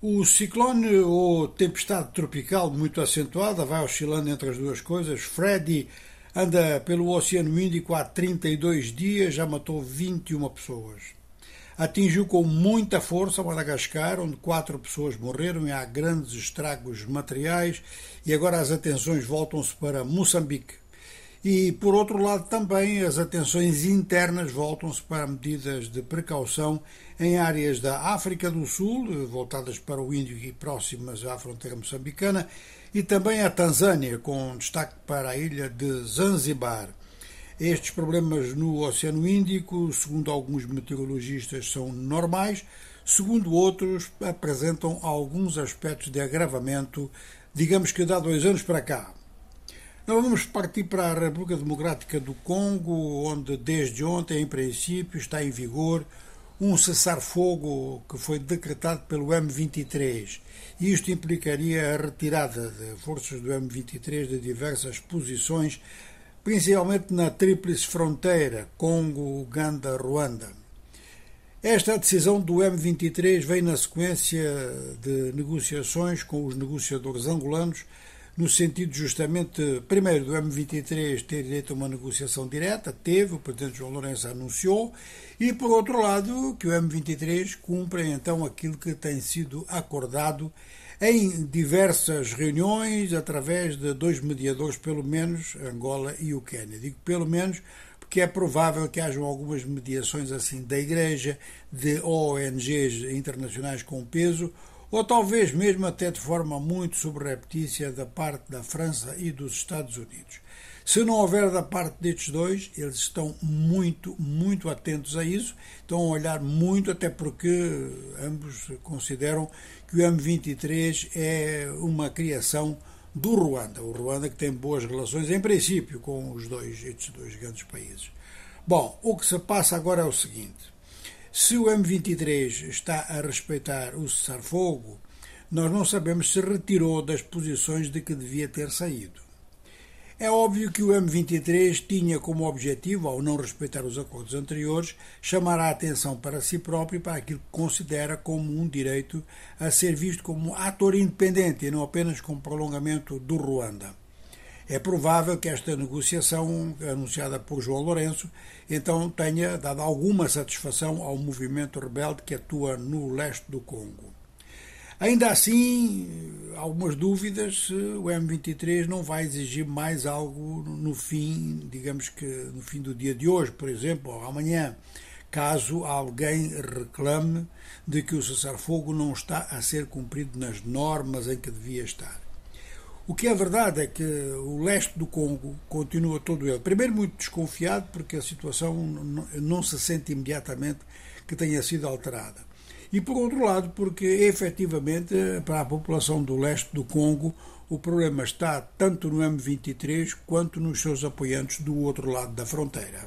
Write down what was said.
O ciclone ou tempestade tropical muito acentuada vai oscilando entre as duas coisas. Freddy anda pelo Oceano Índico há 32 dias, já matou 21 pessoas. Atingiu com muita força Madagascar, onde quatro pessoas morreram e há grandes estragos materiais, e agora as atenções voltam-se para Moçambique. E, por outro lado, também as atenções internas voltam-se para medidas de precaução em áreas da África do Sul, voltadas para o Índio e próximas à fronteira moçambicana, e também a Tanzânia, com destaque para a ilha de Zanzibar. Estes problemas no Oceano Índico, segundo alguns meteorologistas, são normais, segundo outros, apresentam alguns aspectos de agravamento, digamos que dá dois anos para cá. Nós vamos partir para a República Democrática do Congo, onde desde ontem, em princípio, está em vigor um cessar-fogo que foi decretado pelo M23. Isto implicaria a retirada de forças do M23 de diversas posições, principalmente na tríplice fronteira Congo, Uganda, Ruanda. Esta decisão do M23 vem na sequência de negociações com os negociadores angolanos no sentido justamente, primeiro, do M23 ter direito a uma negociação direta, teve, o Presidente João Lourenço anunciou, e por outro lado, que o M23 cumpra então aquilo que tem sido acordado em diversas reuniões, através de dois mediadores, pelo menos, Angola e o Quênia. Digo pelo menos porque é provável que hajam algumas mediações assim da Igreja, de ONGs internacionais com peso, ou talvez mesmo até de forma muito subreptícia da parte da França e dos Estados Unidos. Se não houver da parte destes dois, eles estão muito, muito atentos a isso, estão a olhar muito, até porque ambos consideram que o M23 é uma criação do Ruanda. O Ruanda que tem boas relações, em princípio, com os dois, estes dois grandes países. Bom, o que se passa agora é o seguinte. Se o M23 está a respeitar o cessar-fogo, nós não sabemos se retirou das posições de que devia ter saído. É óbvio que o M23 tinha como objetivo, ao não respeitar os acordos anteriores, chamar a atenção para si próprio e para aquilo que considera como um direito a ser visto como ator independente e não apenas como prolongamento do Ruanda. É provável que esta negociação, anunciada por João Lourenço, então tenha dado alguma satisfação ao movimento rebelde que atua no leste do Congo. Ainda assim, algumas dúvidas se o M23 não vai exigir mais algo no fim, digamos que no fim do dia de hoje, por exemplo, ou amanhã, caso alguém reclame de que o cessar-fogo não está a ser cumprido nas normas em que devia estar. O que é verdade é que o leste do Congo continua todo ele, primeiro, muito desconfiado, porque a situação não se sente imediatamente que tenha sido alterada. E, por outro lado, porque efetivamente, para a população do leste do Congo, o problema está tanto no M23 quanto nos seus apoiantes do outro lado da fronteira.